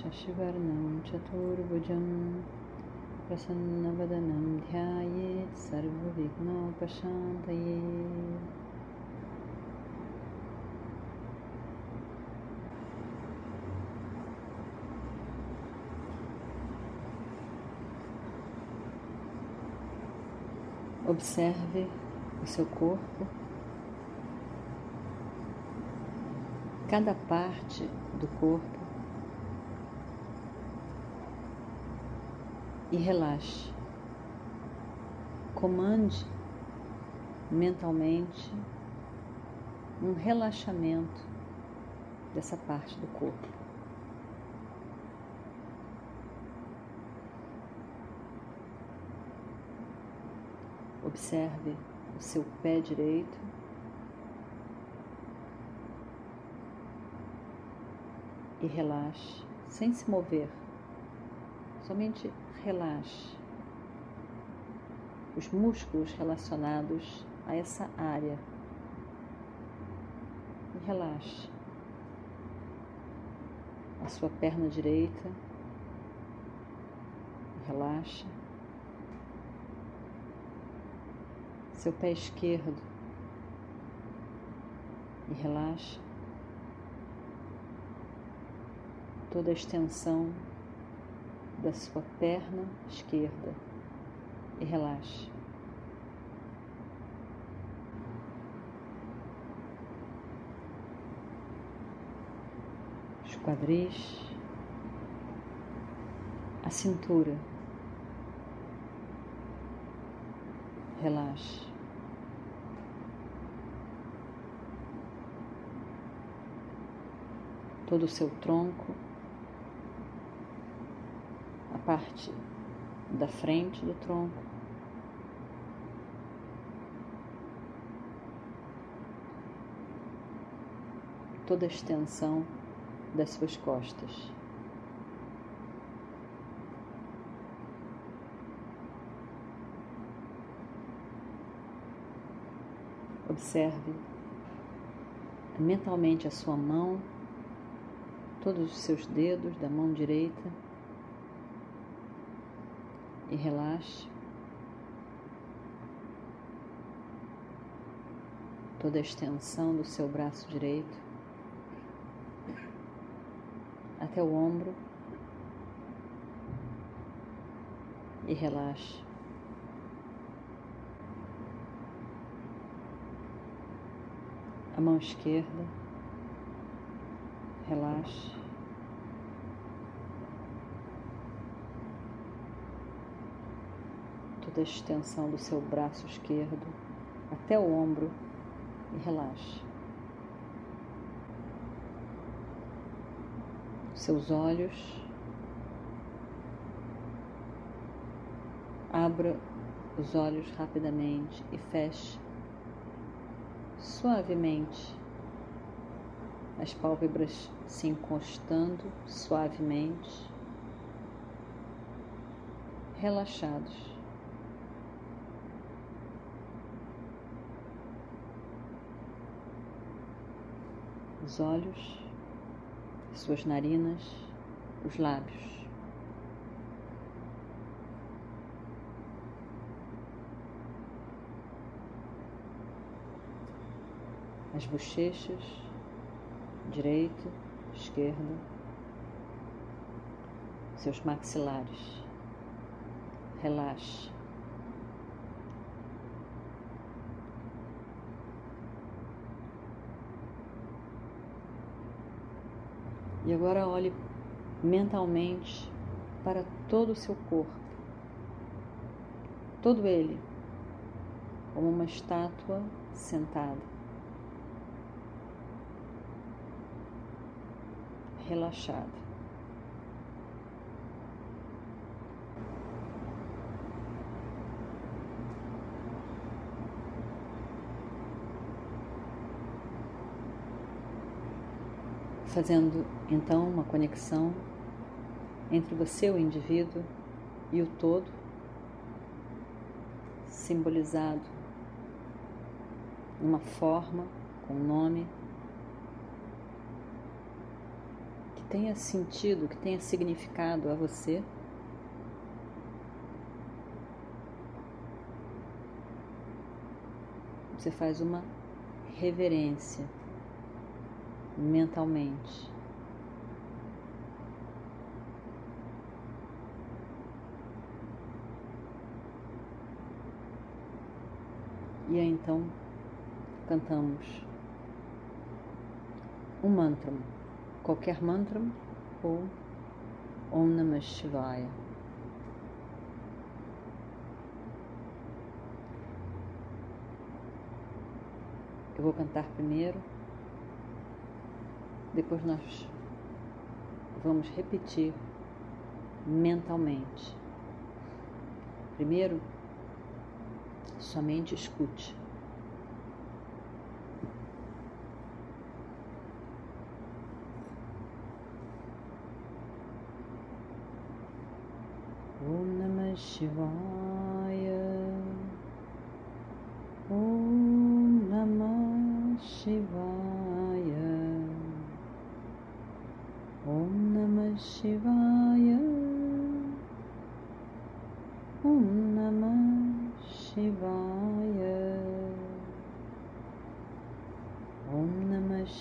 शशिवर्णं चतुर्भुजं प्रसन्नवदनं ध्यायेत् सर्वविघ्नोपशान्तये Observe o seu corpo, cada parte do corpo e relaxe. Comande mentalmente um relaxamento dessa parte do corpo. Observe o seu pé direito. E relaxe, sem se mover. Somente relaxe os músculos relacionados a essa área. E relaxe a sua perna direita. Relaxa. Seu pé esquerdo. E relaxa. Toda a extensão da sua perna esquerda e relaxe. Os quadris, a cintura. Relaxe. Todo o seu tronco parte da frente do tronco. Toda a extensão das suas costas. Observe mentalmente a sua mão, todos os seus dedos da mão direita e relaxe. Toda a extensão do seu braço direito até o ombro e relaxe. A mão esquerda, relaxe. Toda a extensão do seu braço esquerdo até o ombro e relaxe. Seus olhos. Abra os olhos rapidamente e feche suavemente as pálpebras se encostando suavemente, relaxados. Os olhos, suas narinas, os lábios. As bochechas, direito, esquerdo, seus maxilares. Relaxe. E agora olhe mentalmente para todo o seu corpo, todo ele, como uma estátua sentada, relaxada. Fazendo então uma conexão entre você, o indivíduo, e o todo, simbolizado numa forma, com um nome, que tenha sentido, que tenha significado a você. Você faz uma reverência mentalmente. E aí então cantamos um mantra, qualquer mantra ou Om Namah Shivaya. Eu vou cantar primeiro, depois nós vamos repetir mentalmente. Primeiro, somente escute. Om Namah Shivaya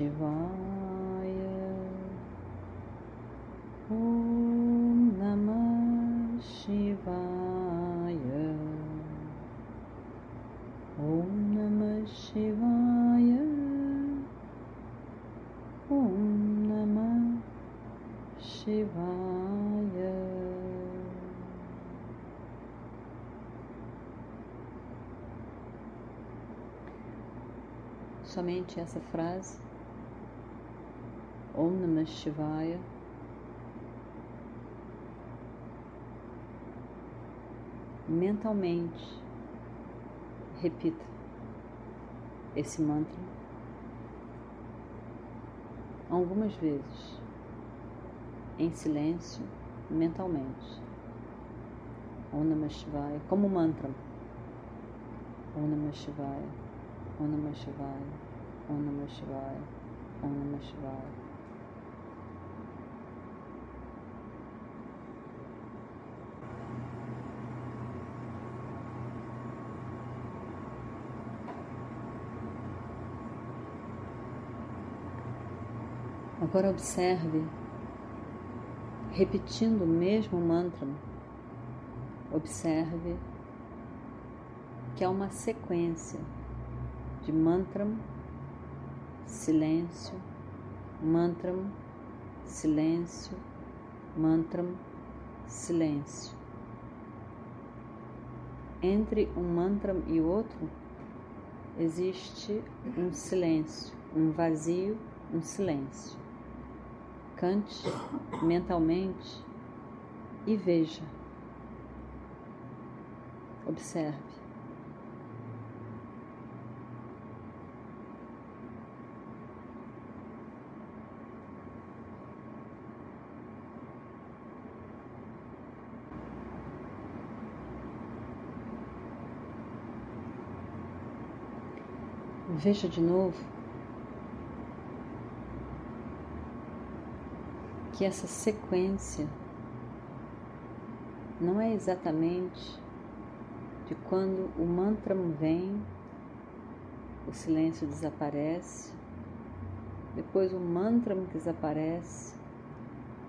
Shivaya Om Namah Shivaya. Om Namah Shivaya. Om Namah Shivaya. Somente essa frase Om Namah Shivaya. Mentalmente repita esse mantra algumas vezes em silêncio mentalmente. Om Namah Shivaya como mantra. Om Namah Shivaya Om Namah Shivaya Om Namah Shivaya Om Namah Shivaya Agora observe, repetindo o mesmo mantra, observe que há uma sequência de mantra, silêncio, mantra, silêncio, mantra, silêncio. Entre um mantra e outro existe um silêncio, um vazio, um silêncio cante mentalmente e veja. Observe. Veja de novo que essa sequência não é exatamente de quando o mantra vem, o silêncio desaparece, depois o mantra desaparece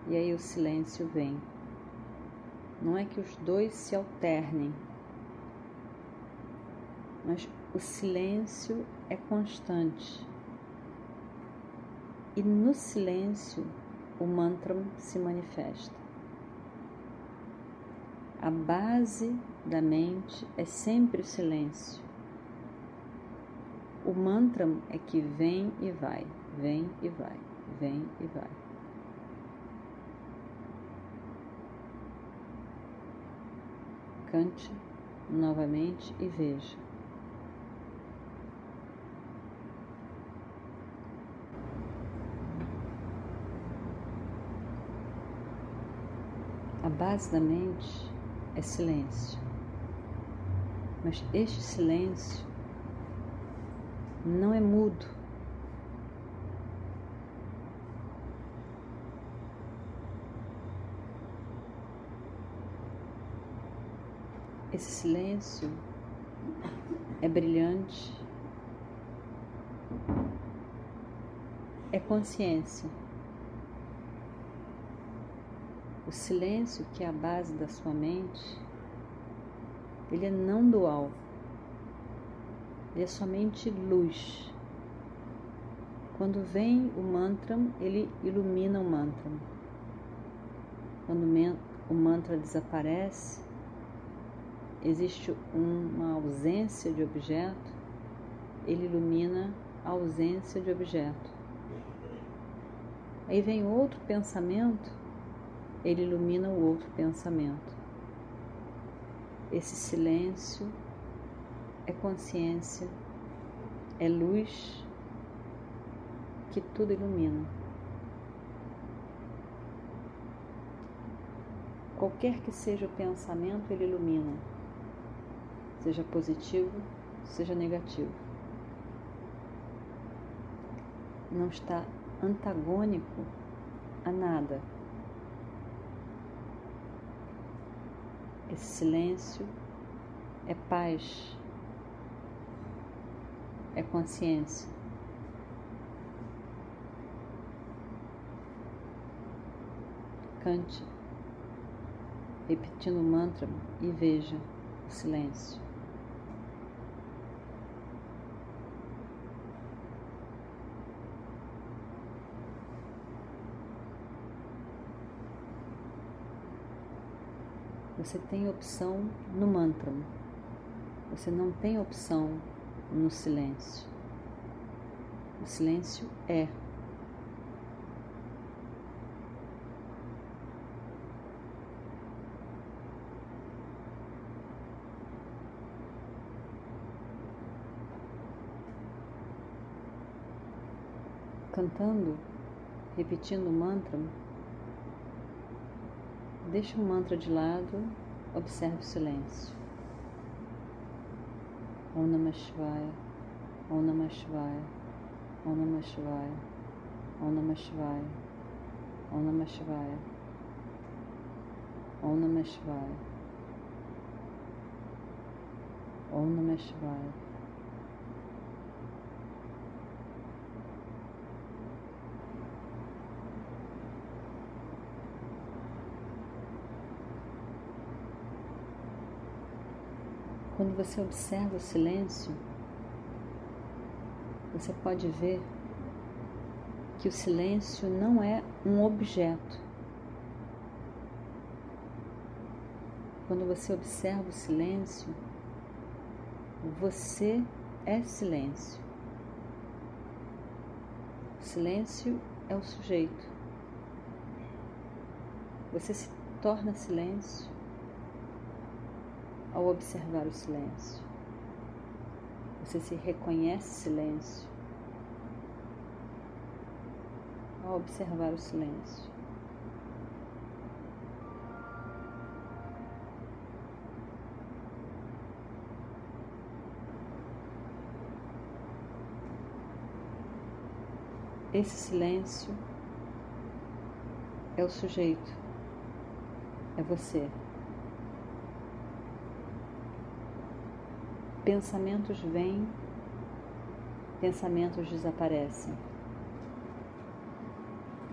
e aí o silêncio vem. Não é que os dois se alternem, mas o silêncio é constante. E no silêncio o mantra se manifesta. A base da mente é sempre o silêncio. O mantra é que vem e vai, vem e vai, vem e vai. Cante novamente e veja. Base da mente é silêncio. Mas este silêncio não é mudo. Esse silêncio é brilhante, é consciência. O silêncio que é a base da sua mente, ele é não dual, ele é somente luz. Quando vem o mantra, ele ilumina o mantra. Quando o mantra desaparece, existe uma ausência de objeto, ele ilumina a ausência de objeto. Aí vem outro pensamento, ele ilumina o outro pensamento. Esse silêncio é consciência, é luz que tudo ilumina. Qualquer que seja o pensamento, ele ilumina seja positivo, seja negativo. Não está antagônico a nada. Esse silêncio é paz, é consciência. Cante, repetindo o mantra e veja o silêncio. Você tem opção no mantra. Você não tem opção no silêncio. O silêncio é. Cantando, repetindo o mantra, Deixe o mantra de lado, observe o silêncio. Om Namah Shivaya, Om Namah Shivaya, Om Namah Shivaya, Om Namah Shivaya, Om Namah Shivaya, Om Namah Shivaya, Om Namah Shivaya. Quando você observa o silêncio, você pode ver que o silêncio não é um objeto. Quando você observa o silêncio, você é silêncio. O silêncio é o sujeito. Você se torna silêncio ao observar o silêncio. Você se reconhece silêncio ao observar o silêncio. Esse silêncio é o sujeito, é você. Pensamentos vêm, pensamentos desaparecem.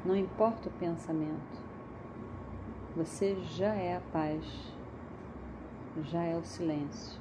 Não importa o pensamento, você já é a paz, já é o silêncio.